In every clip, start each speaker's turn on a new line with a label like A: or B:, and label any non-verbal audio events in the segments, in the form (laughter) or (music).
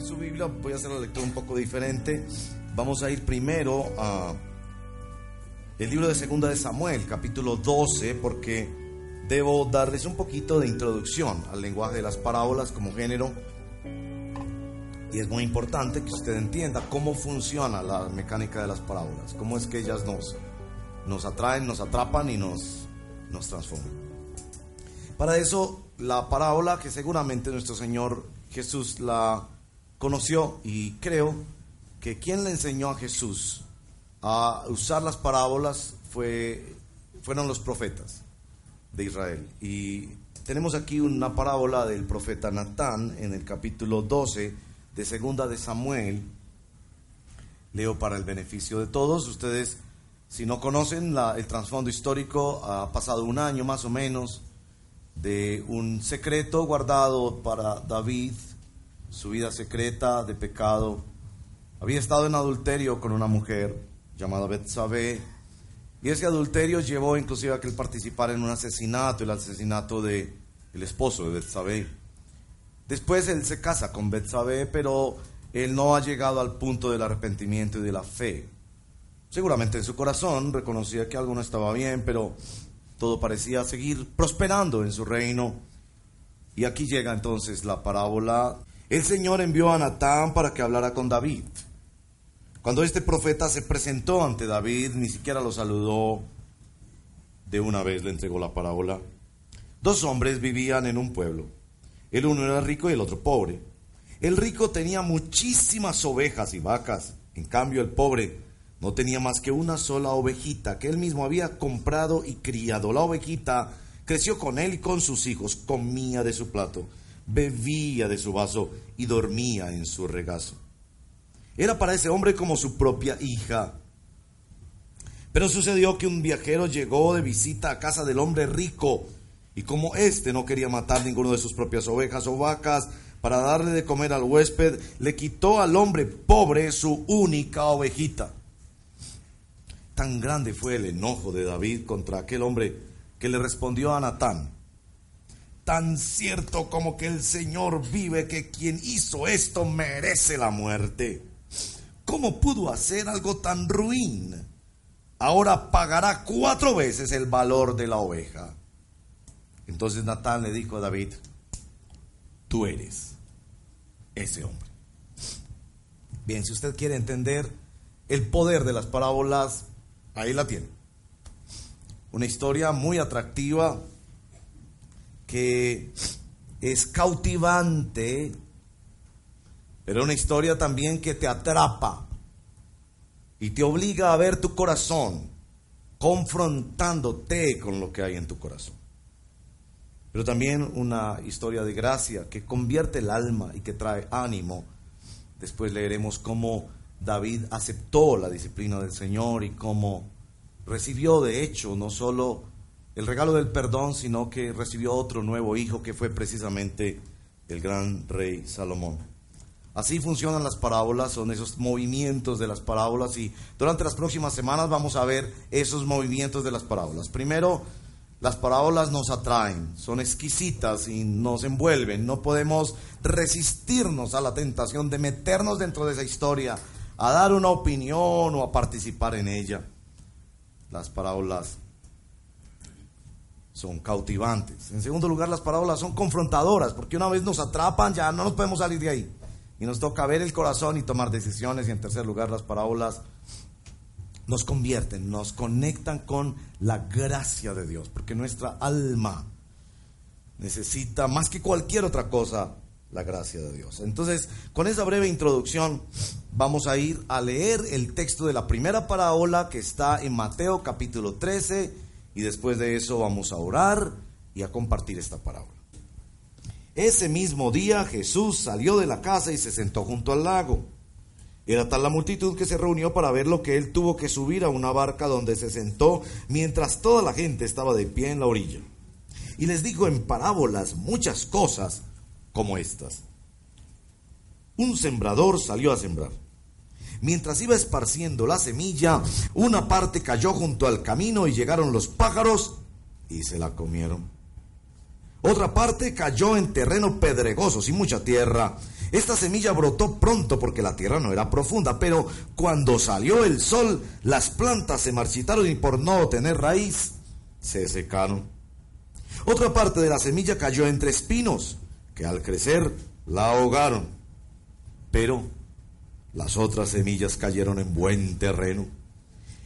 A: su Biblia, voy a hacer la lectura un poco diferente. Vamos a ir primero a el libro de Segunda de Samuel, capítulo 12, porque debo darles un poquito de introducción al lenguaje de las parábolas como género. Y es muy importante que usted entienda cómo funciona la mecánica de las parábolas, cómo es que ellas nos, nos atraen, nos atrapan y nos, nos transforman. Para eso, la parábola que seguramente nuestro Señor Jesús la conoció y creo que quien le enseñó a Jesús a usar las parábolas fue, fueron los profetas de Israel. Y tenemos aquí una parábola del profeta Natán en el capítulo 12 de Segunda de Samuel. Leo para el beneficio de todos. Ustedes, si no conocen el trasfondo histórico, ha pasado un año más o menos de un secreto guardado para David, su vida secreta de pecado había estado en adulterio con una mujer llamada Betsabé. Y ese adulterio llevó inclusive a que él participara en un asesinato, el asesinato de esposo de Betsabé. Después él se casa con Betsabé, pero él no ha llegado al punto del arrepentimiento y de la fe. Seguramente en su corazón reconocía que algo no estaba bien, pero todo parecía seguir prosperando en su reino. Y aquí llega entonces la parábola. El Señor envió a Natán para que hablara con David. Cuando este profeta se presentó ante David, ni siquiera lo saludó. De una vez le entregó la parábola. Dos hombres vivían en un pueblo. El uno era rico y el otro pobre. El rico tenía muchísimas ovejas y vacas. En cambio, el pobre no tenía más que una sola ovejita que él mismo había comprado y criado. La ovejita creció con él y con sus hijos, comía de su plato, bebía de su vaso y dormía en su regazo. Era para ese hombre como su propia hija. Pero sucedió que un viajero llegó de visita a casa del hombre rico, y como éste no quería matar ninguno de sus propias ovejas o vacas para darle de comer al huésped, le quitó al hombre pobre su única ovejita. Tan grande fue el enojo de David contra aquel hombre que le respondió a Natán, tan cierto como que el Señor vive que quien hizo esto merece la muerte. ¿Cómo pudo hacer algo tan ruin? Ahora pagará cuatro veces el valor de la oveja. Entonces Natán le dijo a David, tú eres ese hombre. Bien, si usted quiere entender el poder de las parábolas, ahí la tiene. Una historia muy atractiva que es cautivante pero una historia también que te atrapa y te obliga a ver tu corazón confrontándote con lo que hay en tu corazón. Pero también una historia de gracia que convierte el alma y que trae ánimo. Después leeremos cómo David aceptó la disciplina del Señor y cómo recibió de hecho no solo el regalo del perdón, sino que recibió otro nuevo hijo que fue precisamente el gran rey Salomón. Así funcionan las parábolas, son esos movimientos de las parábolas y durante las próximas semanas vamos a ver esos movimientos de las parábolas. Primero, las parábolas nos atraen, son exquisitas y nos envuelven. No podemos resistirnos a la tentación de meternos dentro de esa historia, a dar una opinión o a participar en ella. Las parábolas son cautivantes. En segundo lugar, las parábolas son confrontadoras, porque una vez nos atrapan ya no nos podemos salir de ahí. Y nos toca ver el corazón y tomar decisiones. Y en tercer lugar, las parábolas nos convierten, nos conectan con la gracia de Dios. Porque nuestra alma necesita más que cualquier otra cosa la gracia de Dios. Entonces, con esa breve introducción, vamos a ir a leer el texto de la primera parábola que está en Mateo capítulo 13 y después de eso vamos a orar y a compartir esta parábola. Ese mismo día Jesús salió de la casa y se sentó junto al lago. Era tal la multitud que se reunió para ver lo que él tuvo que subir a una barca donde se sentó mientras toda la gente estaba de pie en la orilla. Y les dijo en parábolas muchas cosas como estas. Un sembrador salió a sembrar. Mientras iba esparciendo la semilla, una parte cayó junto al camino y llegaron los pájaros y se la comieron. Otra parte cayó en terreno pedregoso, sin mucha tierra. Esta semilla brotó pronto porque la tierra no era profunda, pero cuando salió el sol, las plantas se marchitaron y por no tener raíz, se secaron. Otra parte de la semilla cayó entre espinos, que al crecer la ahogaron. Pero las otras semillas cayeron en buen terreno,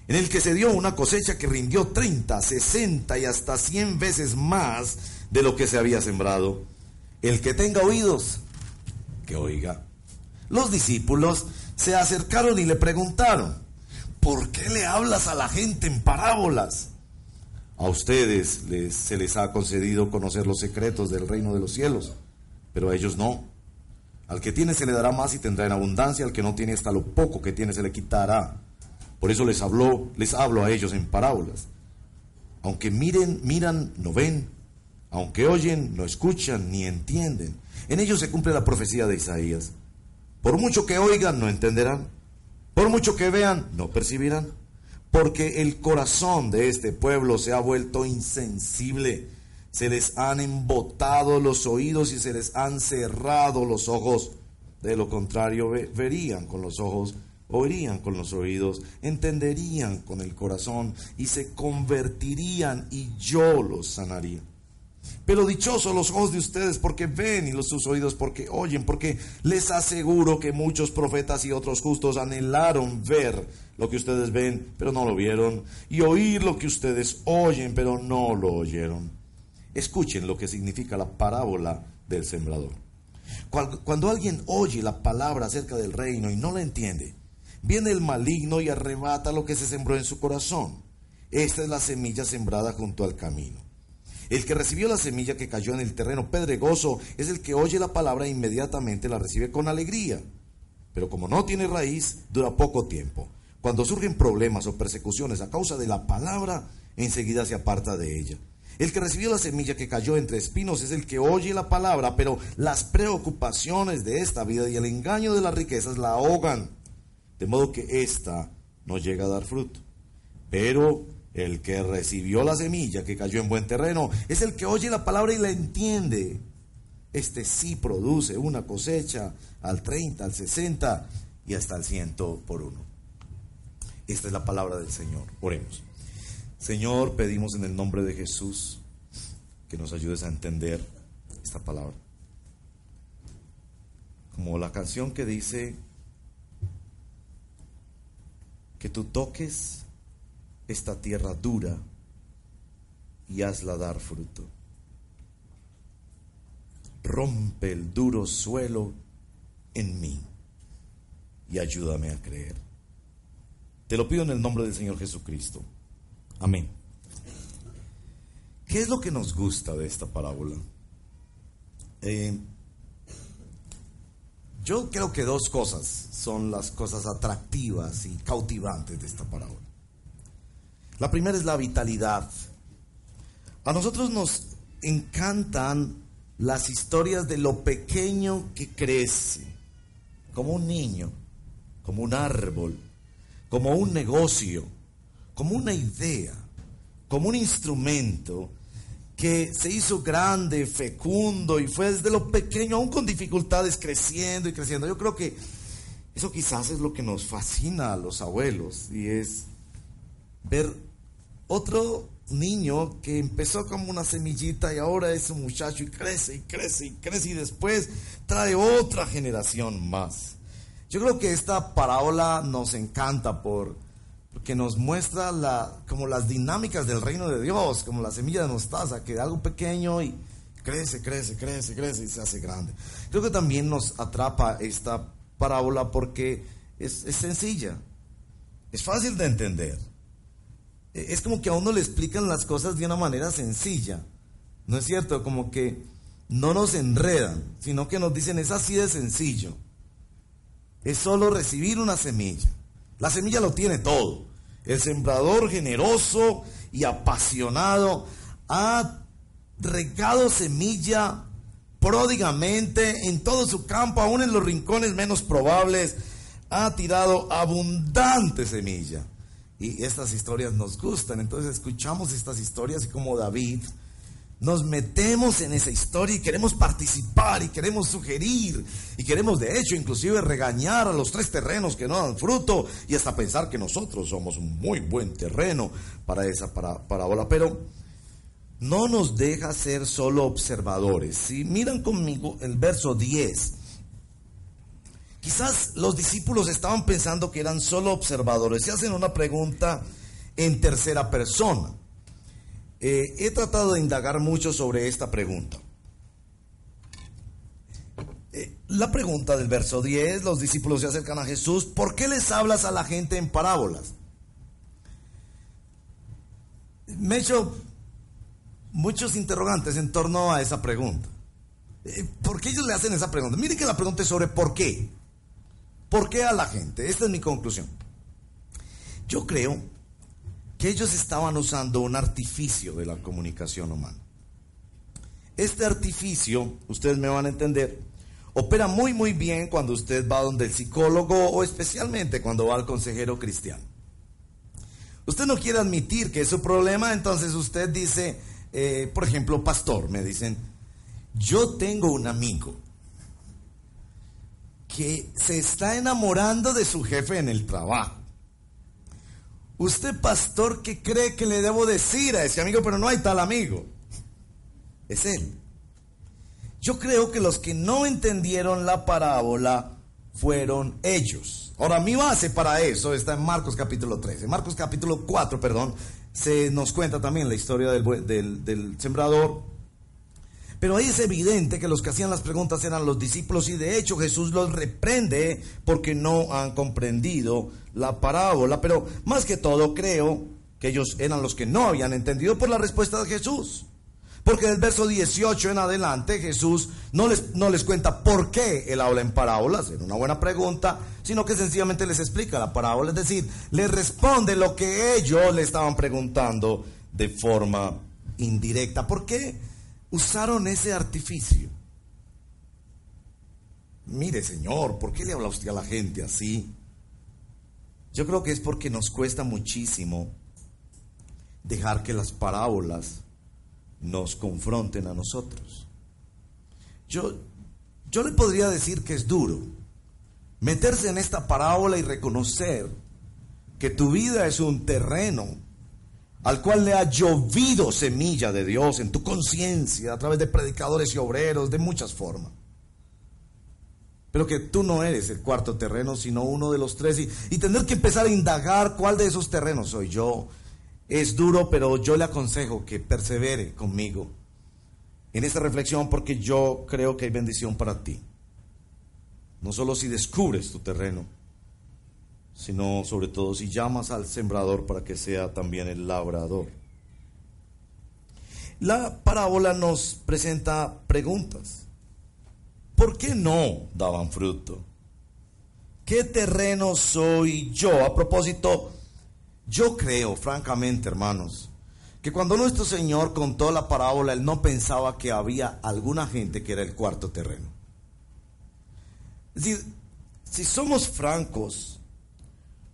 A: en el que se dio una cosecha que rindió 30, 60 y hasta 100 veces más de lo que se había sembrado. El que tenga oídos, que oiga. Los discípulos se acercaron y le preguntaron, ¿por qué le hablas a la gente en parábolas? A ustedes se les ha concedido conocer los secretos del reino de los cielos, pero a ellos no. Al que tiene se le dará más y tendrá en abundancia, al que no tiene hasta lo poco que tiene se le quitará. Por eso les habló, les hablo a ellos en parábolas. Aunque miren, miran, no ven. Aunque oyen, no escuchan ni entienden. En ellos se cumple la profecía de Isaías. Por mucho que oigan, no entenderán. Por mucho que vean, no percibirán. Porque el corazón de este pueblo se ha vuelto insensible se les han embotado los oídos y se les han cerrado los ojos. De lo contrario, verían con los ojos, oirían con los oídos, entenderían con el corazón y se convertirían y yo los sanaría. Pero dichosos los ojos de ustedes porque ven y los sus oídos porque oyen, porque les aseguro que muchos profetas y otros justos anhelaron ver lo que ustedes ven, pero no lo vieron, y oír lo que ustedes oyen, pero no lo oyeron. Escuchen lo que significa la parábola del sembrador. Cuando alguien oye la palabra acerca del reino y no la entiende, viene el maligno y arrebata lo que se sembró en su corazón. Esta es la semilla sembrada junto al camino. El que recibió la semilla que cayó en el terreno pedregoso es el que oye la palabra e inmediatamente la recibe con alegría. Pero como no tiene raíz, dura poco tiempo. Cuando surgen problemas o persecuciones a causa de la palabra, enseguida se aparta de ella. El que recibió la semilla que cayó entre espinos es el que oye la palabra, pero las preocupaciones de esta vida y el engaño de las riquezas la ahogan, de modo que ésta no llega a dar fruto. Pero el que recibió la semilla que cayó en buen terreno es el que oye la palabra y la entiende. Este sí produce una cosecha al 30, al 60 y hasta al 100 por uno. Esta es la palabra del Señor. Oremos. Señor, pedimos en el nombre de Jesús que nos ayudes a entender esta palabra. Como la canción que dice que tú toques esta tierra dura y hazla dar fruto. Rompe el duro suelo en mí y ayúdame a creer. Te lo pido en el nombre del Señor Jesucristo. Amén. ¿Qué es lo que nos gusta de esta parábola? Eh, yo creo que dos cosas son las cosas atractivas y cautivantes de esta parábola. La primera es la vitalidad. A nosotros nos encantan las historias de lo pequeño que crece, como un niño, como un árbol, como un negocio, como una idea, como un instrumento que se hizo grande, fecundo y fue desde lo pequeño, aún con dificultades, creciendo y creciendo. Yo creo que eso quizás es lo que nos fascina a los abuelos y es ver otro niño que empezó como una semillita y ahora es un muchacho y crece y crece y crece y después trae otra generación más. Yo creo que esta parábola nos encanta por que nos muestra la, como las dinámicas del reino de Dios, como la semilla de mostaza, que algo pequeño y crece, crece, crece, crece y se hace grande. Creo que también nos atrapa esta parábola porque es, es sencilla, es fácil de entender. E, es como que a uno le explican las cosas de una manera sencilla, ¿no es cierto? Como que no nos enredan, sino que nos dicen es así de sencillo. Es solo recibir una semilla. La semilla lo tiene todo. El sembrador generoso y apasionado ha regado semilla pródigamente en todo su campo, aún en los rincones menos probables, ha tirado abundante semilla. Y estas historias nos gustan, entonces escuchamos estas historias y como David nos metemos en esa historia y queremos participar y queremos sugerir y queremos de hecho inclusive regañar a los tres terrenos que no dan fruto y hasta pensar que nosotros somos un muy buen terreno para esa parábola. Pero no nos deja ser solo observadores. Si miran conmigo el verso 10, quizás los discípulos estaban pensando que eran solo observadores y hacen una pregunta en tercera persona. Eh, he tratado de indagar mucho sobre esta pregunta. Eh, la pregunta del verso 10, los discípulos se acercan a Jesús, ¿por qué les hablas a la gente en parábolas? Me he hecho muchos interrogantes en torno a esa pregunta. Eh, ¿Por qué ellos le hacen esa pregunta? Miren que la pregunta es sobre por qué. ¿Por qué a la gente? Esta es mi conclusión. Yo creo que ellos estaban usando un artificio de la comunicación humana. Este artificio, ustedes me van a entender, opera muy muy bien cuando usted va donde el psicólogo o especialmente cuando va al consejero cristiano. Usted no quiere admitir que es su problema, entonces usted dice, eh, por ejemplo, pastor, me dicen, yo tengo un amigo que se está enamorando de su jefe en el trabajo. Usted, pastor, ¿qué cree que le debo decir a ese amigo? Pero no hay tal amigo. Es él. Yo creo que los que no entendieron la parábola fueron ellos. Ahora, mi base para eso está en Marcos capítulo 13. Marcos capítulo 4, perdón, se nos cuenta también la historia del, sembrador. Pero ahí es evidente que los que hacían las preguntas eran los discípulos y de hecho Jesús los reprende porque no han comprendido la parábola. Pero más que todo creo que ellos eran los que no habían entendido por la respuesta de Jesús. Porque del verso 18 en adelante Jesús no les, no les cuenta por qué él habla en parábolas, era una buena pregunta, sino que sencillamente les explica la parábola, es decir, les responde lo que ellos le estaban preguntando de forma indirecta. ¿Por qué usaron ese artificio? Mire, Señor, ¿por qué le habla usted a la gente así? Yo creo que es porque nos cuesta muchísimo dejar que las parábolas nos confronten a nosotros. Yo, yo le podría decir que es duro meterse en esta parábola y reconocer que tu vida es un terreno al cual le ha llovido semilla de Dios en tu conciencia a través de predicadores y obreros de muchas formas. Pero que tú no eres el cuarto terreno, sino uno de los tres. Y, y tener que empezar a indagar cuál de esos terrenos soy yo es duro, pero yo le aconsejo que persevere conmigo en esta reflexión porque yo creo que hay bendición para ti. No solo si descubres tu terreno, sino sobre todo si llamas al sembrador para que sea también el labrador. La parábola nos presenta preguntas. ¿Por qué no daban fruto? ¿Qué terreno soy yo? A propósito, yo creo, francamente, hermanos, que cuando nuestro Señor contó la parábola, Él no pensaba que había alguna gente que era el cuarto terreno. Si somos francos,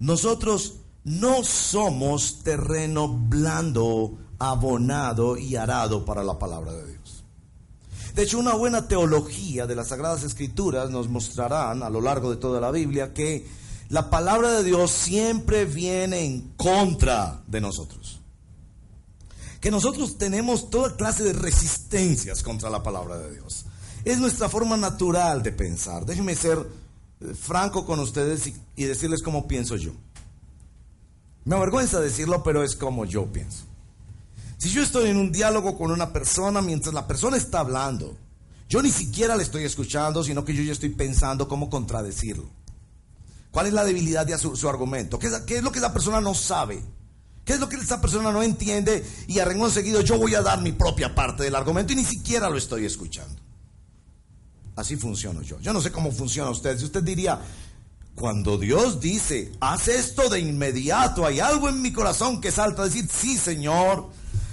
A: nosotros no somos terreno blando, abonado y arado para la palabra de Dios. De hecho, una buena teología de las Sagradas Escrituras nos mostrarán a lo largo de toda la Biblia que la palabra de Dios siempre viene en contra de nosotros. Que nosotros tenemos toda clase de resistencias contra la palabra de Dios. Es nuestra forma natural de pensar. Déjenme ser franco con ustedes y, decirles cómo pienso yo. Me avergüenza decirlo, pero es como yo pienso. Si yo estoy en un diálogo con una persona mientras la persona está hablando, yo ni siquiera le estoy escuchando, sino que yo ya estoy pensando cómo contradecirlo. ¿Cuál es la debilidad de su, argumento? ¿Qué es, lo que la persona no sabe? ¿Qué es lo que esa persona no entiende? Y a renglón seguido yo voy a dar mi propia parte del argumento y ni siquiera lo estoy escuchando. Así funciono yo. Yo no sé cómo funciona usted. Si usted diría, cuando Dios dice, haz esto de inmediato, hay algo en mi corazón que salta a decir, sí, Señor.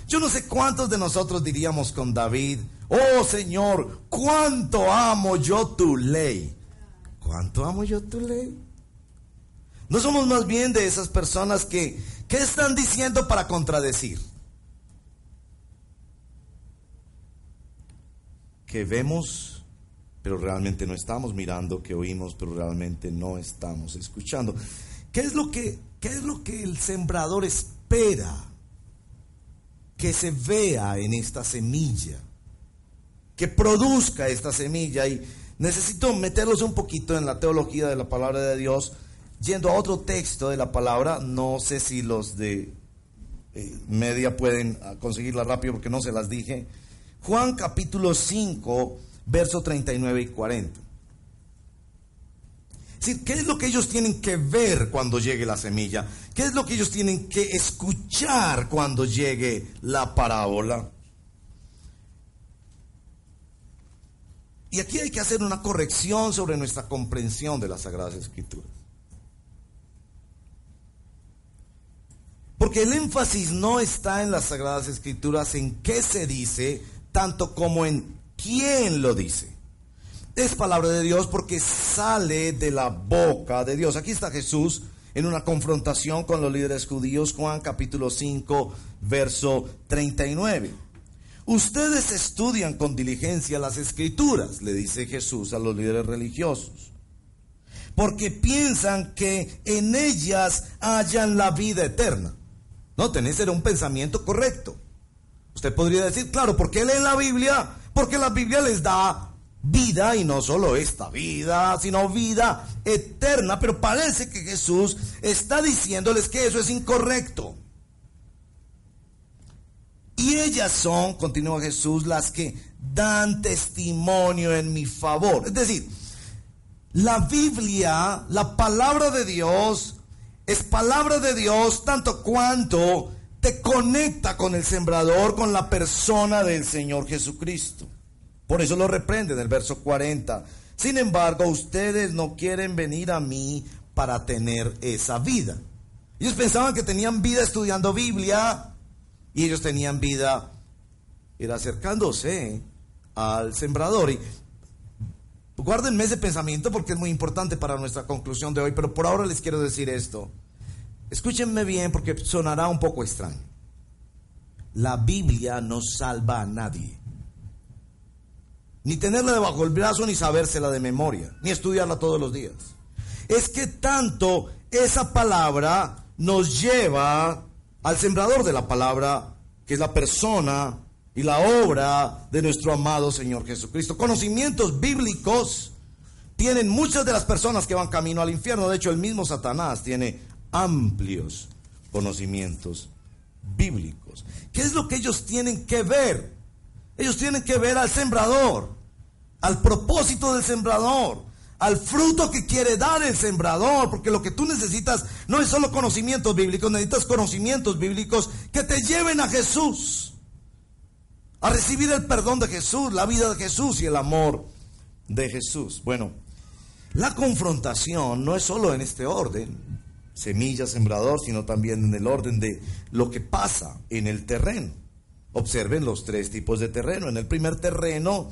A: Yo no sé cuántos de nosotros diríamos con David, oh Señor, cuánto amo yo tu ley. ¿Cuánto amo yo tu ley? No somos más bien de esas personas que, ¿qué están diciendo para contradecir? Que vemos pero realmente no estamos mirando, que oímos, pero realmente no estamos escuchando. ¿Qué es lo que, qué es lo que el sembrador espera que se vea en esta semilla? Que produzca esta semilla. Y necesito meterlos un poquito en la teología de la palabra de Dios, yendo a otro texto de la palabra. No sé si los de eh, media pueden conseguirla rápido porque no se las dije. Juan capítulo 5 verso 39 y 40. ¿qué es lo que ellos tienen que ver cuando llegue la semilla? ¿Qué es lo que ellos tienen que escuchar cuando llegue la parábola? Y aquí hay que hacer una corrección sobre nuestra comprensión de las Sagradas Escrituras. Porque el énfasis no está en las Sagradas Escrituras en qué se dice, tanto como en ¿Quién lo dice? Es palabra de Dios porque sale de la boca de Dios. Aquí está Jesús en una confrontación con los líderes judíos, Juan capítulo 5, verso 39. Ustedes estudian con diligencia las escrituras, le dice Jesús a los líderes religiosos, porque piensan que en ellas hayan la vida eterna. No, tenés era un pensamiento correcto. Usted podría decir, claro, porque leen la Biblia porque la Biblia les da vida y no solo esta vida, sino vida eterna. Pero parece que Jesús está diciéndoles que eso es incorrecto. Y ellas son, continúa Jesús, las que dan testimonio en mi favor. Es decir, la Biblia, la palabra de Dios, es palabra de Dios tanto cuanto te conecta con el sembrador, con la persona del Señor Jesucristo. Por eso lo reprende en el verso 40. Sin embargo, ustedes no quieren venir a mí para tener esa vida. Ellos pensaban que tenían vida estudiando Biblia y ellos tenían vida era acercándose al sembrador. Y guárdenme ese pensamiento porque es muy importante para nuestra conclusión de hoy, pero por ahora les quiero decir esto. Escúchenme bien porque sonará un poco extraño. La Biblia no salva a nadie. Ni tenerla debajo del brazo, ni sabérsela de memoria, ni estudiarla todos los días. Es que tanto esa palabra nos lleva al sembrador de la palabra, que es la persona y la obra de nuestro amado Señor Jesucristo. Conocimientos bíblicos tienen muchas de las personas que van camino al infierno. De hecho, el mismo Satanás tiene amplios conocimientos bíblicos. ¿Qué es lo que ellos tienen que ver? Ellos tienen que ver al sembrador, al propósito del sembrador, al fruto que quiere dar el sembrador, porque lo que tú necesitas no es solo conocimientos bíblicos, necesitas conocimientos bíblicos que te lleven a Jesús, a recibir el perdón de Jesús, la vida de Jesús y el amor de Jesús. Bueno, la confrontación no es solo en este orden, semilla, sembrador, sino también en el orden de lo que pasa en el terreno. Observen los tres tipos de terreno. En el primer terreno,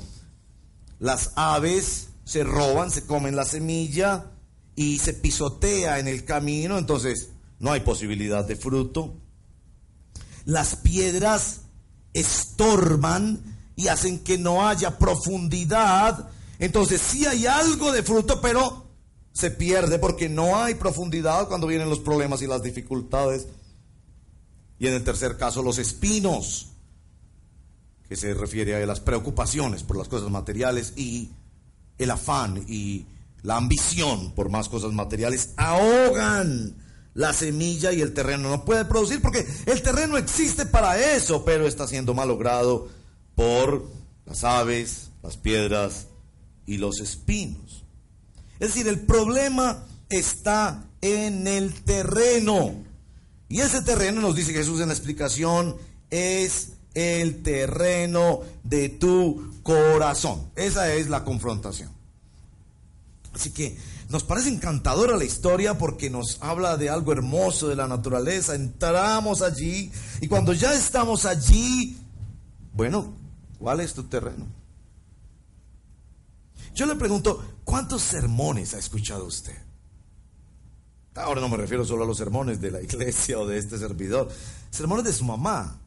A: las aves se roban, se comen la semilla y se pisotea en el camino, entonces no hay posibilidad de fruto. Las piedras estorban y hacen que no haya profundidad. Entonces sí hay algo de fruto, pero se pierde porque no hay profundidad cuando vienen los problemas y las dificultades. Y en el tercer caso, los espinos, que se refiere a las preocupaciones por las cosas materiales y el afán y la ambición por más cosas materiales, ahogan la semilla y el terreno no puede producir porque el terreno existe para eso, pero está siendo malogrado por las aves, las piedras y los espinos. Es decir, el problema está en el terreno. Y ese terreno, nos dice Jesús en la explicación, es el terreno de tu corazón. Esa es la confrontación. Así que nos parece encantadora la historia porque nos habla de algo hermoso de la naturaleza. Entramos allí y cuando ya estamos allí, bueno, ¿cuál es tu terreno? Yo le pregunto, ¿cuántos sermones ha escuchado usted? Ahora no me refiero solo a los sermones de la (laughs) iglesia o de este servidor, sermones de su mamá.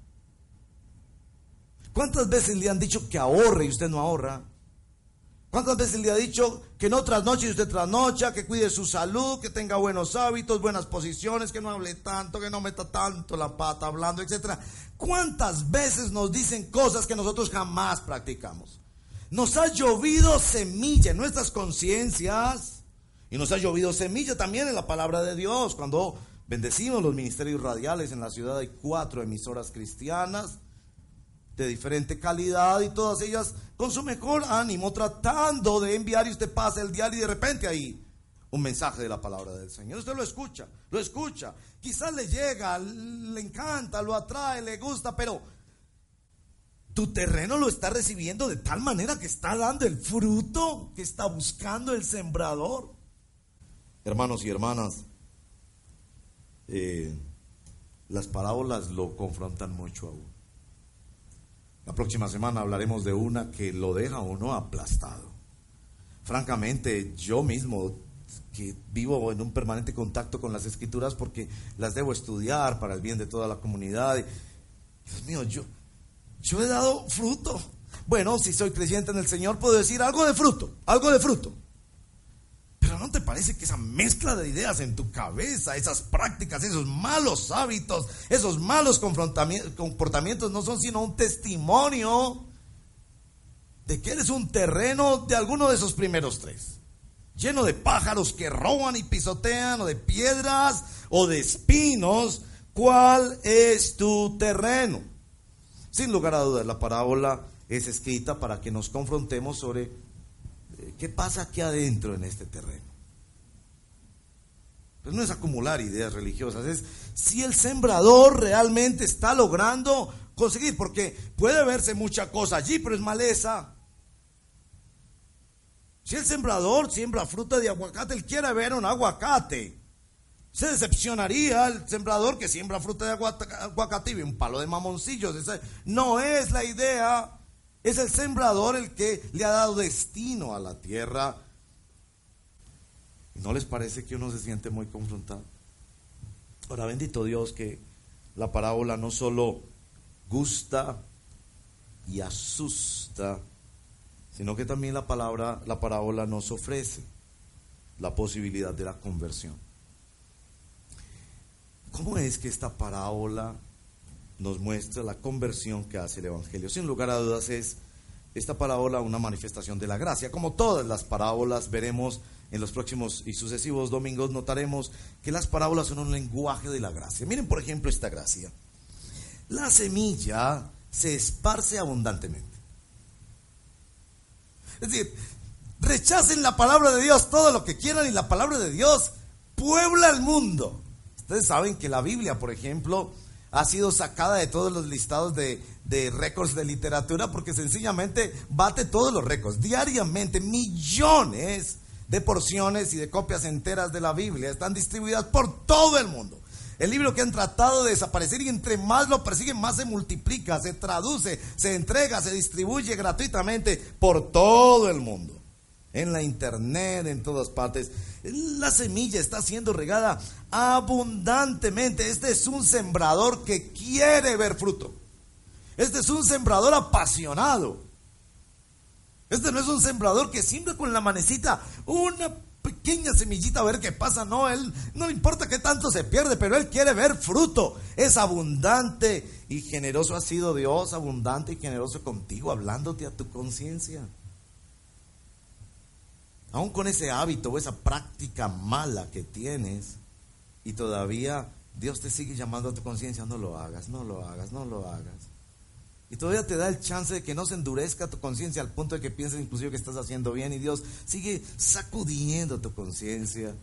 A: ¿Cuántas veces le han dicho que ahorre y usted no ahorra? ¿Cuántas veces le ha dicho que no trasnoche y usted trasnocha, que cuide su salud, que tenga buenos hábitos, buenas posiciones, que no hable tanto, que no meta tanto la pata hablando, etcétera? ¿Cuántas veces nos dicen cosas que nosotros jamás practicamos? Nos ha llovido semilla en nuestras conciencias y nos ha llovido semilla también en la palabra de Dios. Cuando bendecimos los ministerios radiales en la ciudad hay cuatro emisoras cristianas de diferente calidad y todas ellas con su mejor ánimo tratando de enviar y usted pasa el diario y de repente ahí un mensaje de la palabra del Señor. Usted lo escucha, lo escucha. Quizás le llega, le encanta, lo atrae, le gusta, pero tu terreno lo está recibiendo de tal manera que está dando el fruto que está buscando el sembrador. Hermanos y hermanas, eh, las parábolas lo confrontan mucho aún. La próxima semana hablaremos de una que lo deja uno aplastado. Francamente, yo mismo, que vivo en un permanente contacto con las escrituras porque las debo estudiar para el bien de toda la comunidad. Dios mío, yo, yo he dado fruto. Bueno, si soy creyente en el Señor, puedo decir algo de fruto, algo de fruto. Pero ¿no te parece que esa mezcla de ideas en tu cabeza, esas prácticas, esos malos hábitos, esos malos comportamientos no son sino un testimonio de que eres un terreno de alguno de esos primeros tres? Lleno de pájaros que roban y pisotean, o de piedras, o de espinos. ¿Cuál es tu terreno? Sin lugar a dudas, la parábola es escrita para que nos confrontemos sobre ¿Qué pasa aquí adentro en este terreno? Pues no es acumular ideas religiosas, es si el sembrador realmente está logrando conseguir, porque puede verse mucha cosa allí, pero es maleza. Si el sembrador siembra fruta de aguacate, él quiere ver un aguacate. Se decepcionaría el sembrador que siembra fruta de aguacate y un palo de mamoncillos. no es la idea. Es el sembrador el que le ha dado destino a la tierra. ¿No les parece que uno se siente muy confrontado? Ahora, bendito Dios que la parábola no solo gusta y asusta, sino que también la palabra, la parábola nos ofrece la posibilidad de la conversión. ¿Cómo es que esta parábola nos muestra la conversión que hace el Evangelio. Sin lugar a dudas es esta parábola una manifestación de la gracia. Como todas las parábolas veremos en los próximos y sucesivos domingos, notaremos que las parábolas son un lenguaje de la gracia. Miren por ejemplo esta gracia. La semilla se esparce abundantemente. Es decir, rechacen la palabra de Dios todo lo que quieran y la palabra de Dios puebla el mundo. Ustedes saben que la Biblia, por ejemplo, ha sido sacada de todos los listados de, récords de literatura porque sencillamente bate todos los récords. Diariamente millones de porciones y de copias enteras de la Biblia están distribuidas por todo el mundo. El libro que han tratado de desaparecer y entre más lo persiguen, más se multiplica, se traduce, se entrega, se distribuye gratuitamente por todo el mundo en la internet, en todas partes. La semilla está siendo regada abundantemente. Este es un sembrador que quiere ver fruto. Este es un sembrador apasionado. Este no es un sembrador que siempre con la manecita una pequeña semillita a ver qué pasa. No, él no le importa qué tanto se pierde, pero él quiere ver fruto. Es abundante y generoso ha sido Dios, abundante y generoso contigo, hablándote a tu conciencia aún con ese hábito o esa práctica mala que tienes, y todavía Dios te sigue llamando a tu conciencia, no lo hagas, no lo hagas, no lo hagas. Y todavía te da el chance de que no se endurezca tu conciencia al punto de que pienses inclusive que estás haciendo bien y Dios sigue sacudiendo tu conciencia.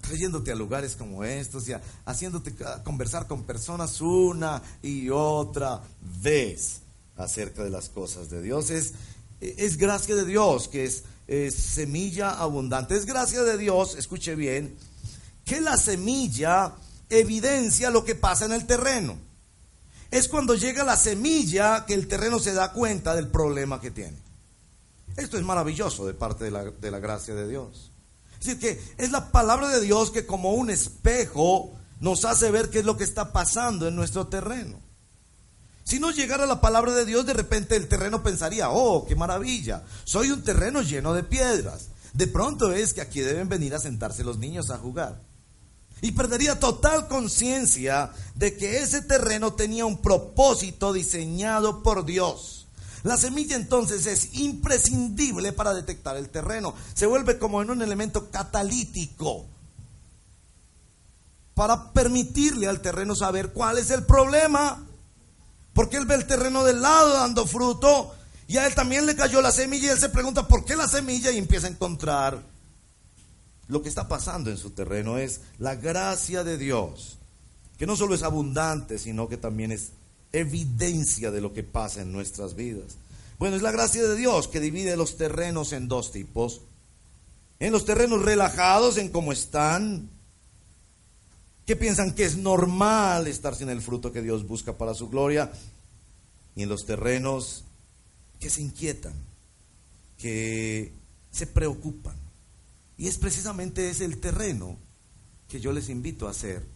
A: trayéndote a lugares como estos y haciéndote conversar con personas una y otra vez acerca de las cosas de Dios. Es, es gracia de Dios que es, es semilla abundante. Es gracia de Dios, escuche bien, que la semilla evidencia lo que pasa en el terreno. Es cuando llega la semilla que el terreno se da cuenta del problema que tiene. Esto es maravilloso de parte de la, de la gracia de Dios. Es decir, que es la palabra de Dios que como un espejo nos hace ver qué es lo que está pasando en nuestro terreno. Si no llegara la palabra de Dios, de repente el terreno pensaría, oh, qué maravilla, soy un terreno lleno de piedras. De pronto es que aquí deben venir a sentarse los niños a jugar. Y perdería total conciencia de que ese terreno tenía un propósito diseñado por Dios. La semilla entonces es imprescindible para detectar el terreno. Se vuelve como en un elemento catalítico para permitirle al terreno saber cuál es el problema. Porque él ve el terreno del lado dando fruto y a él también le cayó la semilla y él se pregunta por qué la semilla y empieza a encontrar lo que está pasando en su terreno. Es la gracia de Dios, que no solo es abundante, sino que también es evidencia de lo que pasa en nuestras vidas. Bueno, es la gracia de Dios que divide los terrenos en dos tipos. En los terrenos relajados, en cómo están, que piensan que es normal estar sin el fruto que Dios busca para su gloria, y en los terrenos que se inquietan, que se preocupan. Y es precisamente ese el terreno que yo les invito a hacer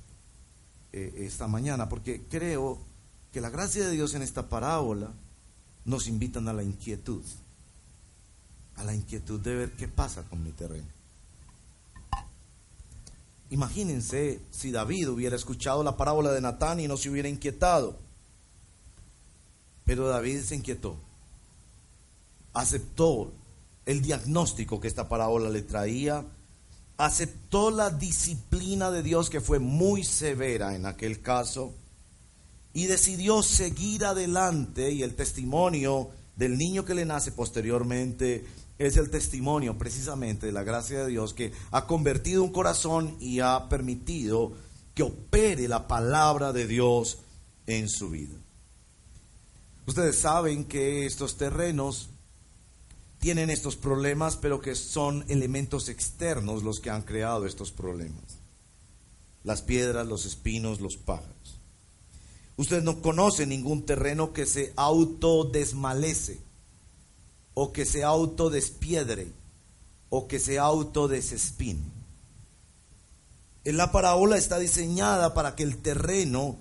A: eh, esta mañana, porque creo que la gracia de Dios en esta parábola nos invitan a la inquietud, a la inquietud de ver qué pasa con mi terreno. Imagínense si David hubiera escuchado la parábola de Natán y no se hubiera inquietado. Pero David se inquietó, aceptó el diagnóstico que esta parábola le traía, aceptó la disciplina de Dios que fue muy severa en aquel caso. Y decidió seguir adelante y el testimonio del niño que le nace posteriormente es el testimonio precisamente de la gracia de Dios que ha convertido un corazón y ha permitido que opere la palabra de Dios en su vida. Ustedes saben que estos terrenos tienen estos problemas, pero que son elementos externos los que han creado estos problemas. Las piedras, los espinos, los pájaros. Usted no conoce ningún terreno que se autodesmalece o que se autodespiedre o que se autodesespine. En la parábola está diseñada para que el terreno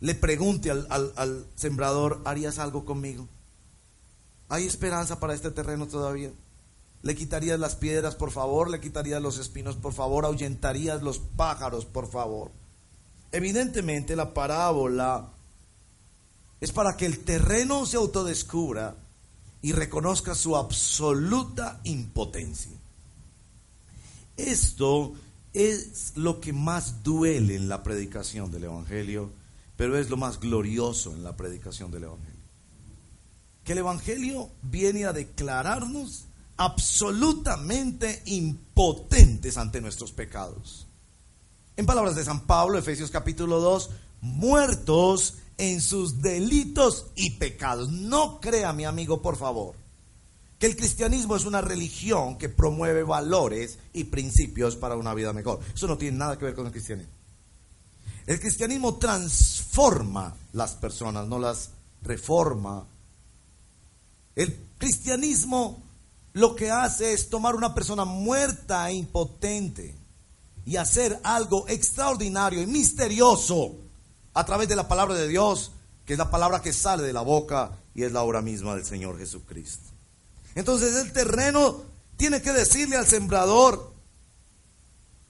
A: le pregunte al, al sembrador, ¿harías algo conmigo? ¿Hay esperanza para este terreno todavía? ¿Le quitarías las piedras, por favor? ¿Le quitarías los espinos, por favor? ¿Ahuyentarías los pájaros, por favor? Evidentemente la parábola es para que el terreno se autodescubra y reconozca su absoluta impotencia. Esto es lo que más duele en la predicación del Evangelio, pero es lo más glorioso en la predicación del Evangelio. Que el Evangelio viene a declararnos absolutamente impotentes ante nuestros pecados. En palabras de San Pablo, Efesios capítulo 2, muertos en sus delitos y pecados. No crea, mi amigo, por favor, que el cristianismo es una religión que promueve valores y principios para una vida mejor. Eso no tiene nada que ver con el cristianismo. El cristianismo transforma las personas, no las reforma. El cristianismo lo que hace es tomar una persona muerta e impotente y hacer algo extraordinario y misterioso a través de la palabra de Dios, que es la palabra que sale de la boca y es la obra misma del Señor Jesucristo. Entonces el terreno tiene que decirle al sembrador,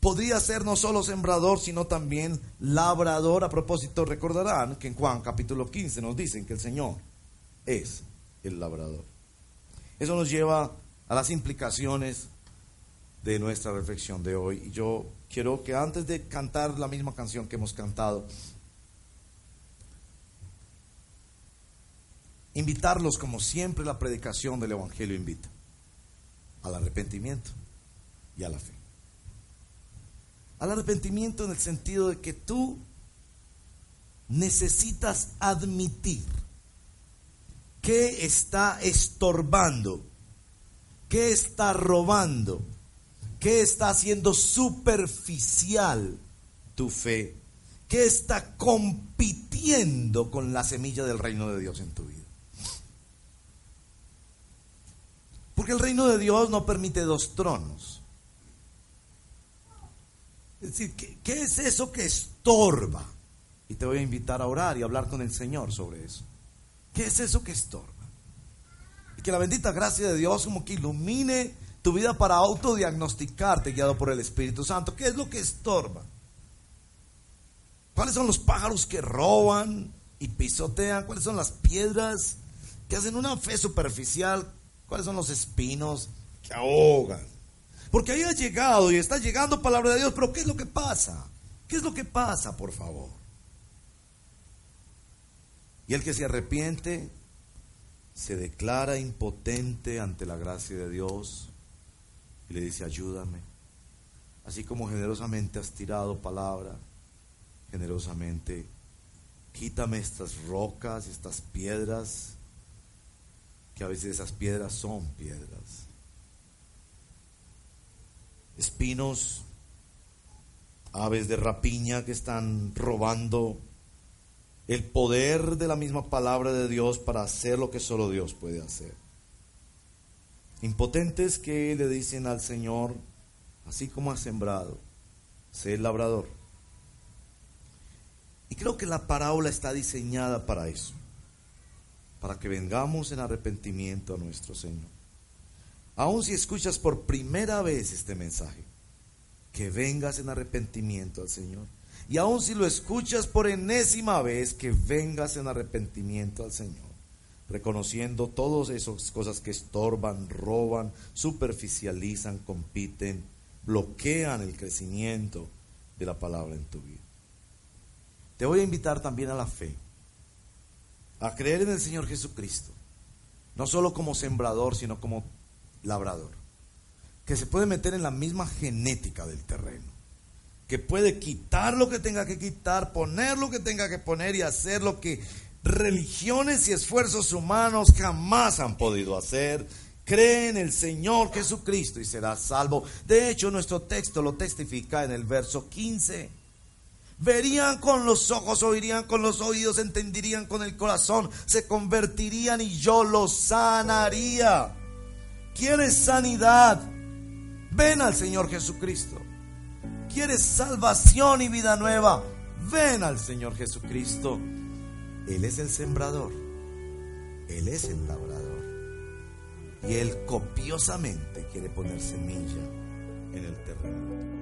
A: podría ser no solo sembrador, sino también labrador. A propósito, recordarán que en Juan capítulo 15 nos dicen que el Señor es el labrador. Eso nos lleva a las implicaciones de nuestra reflexión de hoy. Y yo quiero que antes de cantar la misma canción que hemos cantado, invitarlos como siempre la predicación del Evangelio invita, al arrepentimiento y a la fe. Al arrepentimiento en el sentido de que tú necesitas admitir que está estorbando, que está robando, que está haciendo superficial tu fe, que está compitiendo con la semilla del reino de Dios en tu vida. Porque el reino de Dios no permite dos tronos. Es decir, ¿qué, es eso que estorba? Y te voy a invitar a orar y hablar con el Señor sobre eso. ¿Qué es eso que estorba? Y que la bendita gracia de Dios como que ilumine tu vida para autodiagnosticarte guiado por el Espíritu Santo. ¿Qué es lo que estorba? ¿Cuáles son los pájaros que roban y pisotean? ¿Cuáles son las piedras que hacen una fe superficial? ¿Cuáles son los espinos que ahogan? Porque ahí ha llegado y está llegando palabra de Dios, pero ¿qué es lo que pasa? ¿Qué es lo que pasa, por favor? Y el que se arrepiente se declara impotente ante la gracia de Dios y le dice, ayúdame. Así como generosamente has tirado palabra, generosamente quítame estas rocas, estas piedras, que a veces esas piedras son piedras. Espinos, aves de rapiña que están robando el poder de la misma palabra de Dios para hacer lo que solo Dios puede hacer. Impotentes que le dicen al Señor, así como ha sembrado, sé el labrador. Y creo que la parábola está diseñada para eso, para que vengamos en arrepentimiento a nuestro Señor. Aun si escuchas por primera vez este mensaje, que vengas en arrepentimiento al Señor. Y aun si lo escuchas por enésima vez, que vengas en arrepentimiento al Señor, reconociendo todas esas cosas que estorban, roban, superficializan, compiten, bloquean el crecimiento de la palabra en tu vida. Te voy a invitar también a la fe, a creer en el Señor Jesucristo, no solo como sembrador, sino como labrador, que se puede meter en la misma genética del terreno que puede quitar lo que tenga que quitar, poner lo que tenga que poner y hacer lo que religiones y esfuerzos humanos jamás han podido hacer. Cree en el Señor Jesucristo y serás salvo. De hecho, nuestro texto lo testifica en el verso 15. Verían con los ojos, oirían con los oídos, entenderían con el corazón, se convertirían y yo los sanaría. ¿Quieres sanidad? Ven al Señor Jesucristo quieres salvación y vida nueva, ven al Señor Jesucristo. Él es el sembrador, Él es el labrador. Y Él copiosamente quiere poner semilla en el terreno.